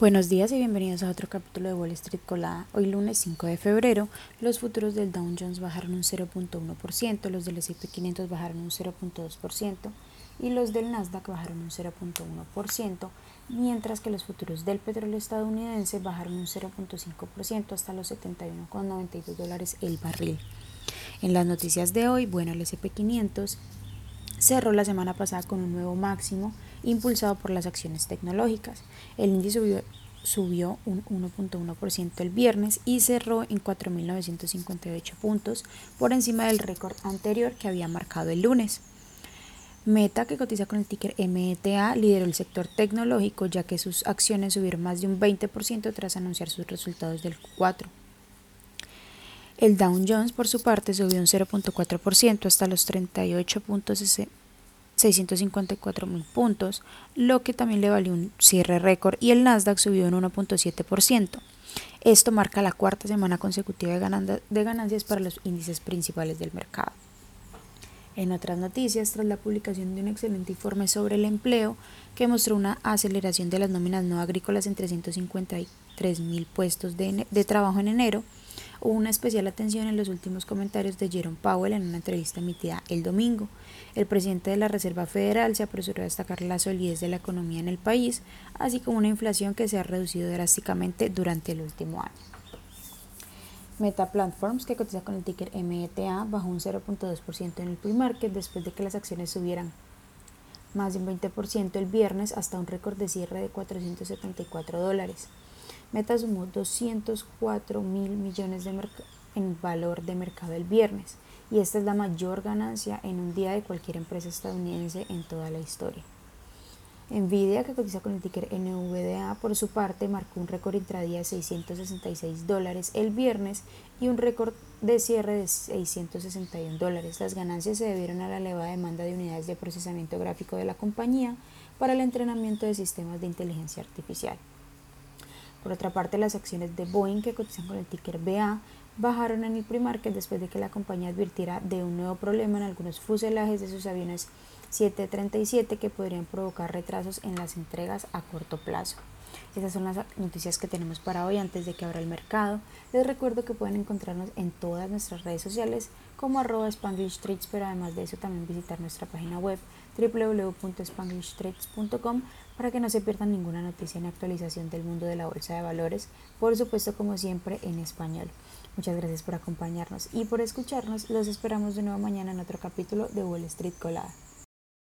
Buenos días y bienvenidos a otro capítulo de Wall Street Colada. Hoy lunes 5 de febrero, los futuros del Dow Jones bajaron un 0.1%, los del S&P 500 bajaron un 0.2% y los del Nasdaq bajaron un 0.1%, mientras que los futuros del petróleo estadounidense bajaron un 0.5% hasta los 71,92 dólares el barril. En las noticias de hoy, bueno, el S&P 500 cerró la semana pasada con un nuevo máximo impulsado por las acciones tecnológicas. El índice subió, un 1.1% el viernes y cerró en 4.958 puntos por encima del récord anterior que había marcado el lunes. Meta, que cotiza con el ticker META, lideró el sector tecnológico ya que sus acciones subieron más de un 20% tras anunciar sus resultados del Q4. El Dow Jones, por su parte, subió un 0.4% hasta los 38.60 654 mil puntos, lo que también le valió un cierre récord y el Nasdaq subió un 1.7%. Esto marca la cuarta semana consecutiva de ganancias para los índices principales del mercado. En otras noticias, tras la publicación de un excelente informe sobre el empleo que mostró una aceleración de las nóminas no agrícolas en 353 mil puestos de, de trabajo en enero, una especial atención en los últimos comentarios de Jerome Powell en una entrevista emitida el domingo. El presidente de la Reserva Federal se apresuró a destacar la solidez de la economía en el país, así como una inflación que se ha reducido drásticamente durante el último año. Meta Platforms, que cotiza con el ticker META, bajó un 0.2% en el pre-market después de que las acciones subieran más de un 20% el viernes hasta un récord de cierre de 474 dólares. Meta sumó 204 mil millones de en valor de mercado el viernes y esta es la mayor ganancia en un día de cualquier empresa estadounidense en toda la historia. Nvidia, que cotiza con el ticker NVDA, por su parte marcó un récord intradía de 666 dólares el viernes y un récord de cierre de 661 dólares. Las ganancias se debieron a la elevada demanda de unidades de procesamiento gráfico de la compañía para el entrenamiento de sistemas de inteligencia artificial. Por otra parte, las acciones de Boeing, que cotizan con el ticker BA, bajaron en el pre-market después de que la compañía advirtiera de un nuevo problema en algunos fuselajes de sus aviones 737 que podrían provocar retrasos en las entregas a corto plazo. Esas son las noticias que tenemos para hoy antes de que abra el mercado. Les recuerdo que pueden encontrarnos en todas nuestras redes sociales como arroba Spanglish Trades, pero además de eso también visitar nuestra página web www.spanglishtrades.com para que no se pierdan ninguna noticia ni actualización del mundo de la bolsa de valores, por supuesto como siempre en español. Muchas gracias por acompañarnos y por escucharnos. Los esperamos de nuevo mañana en otro capítulo de Wall Street Colada.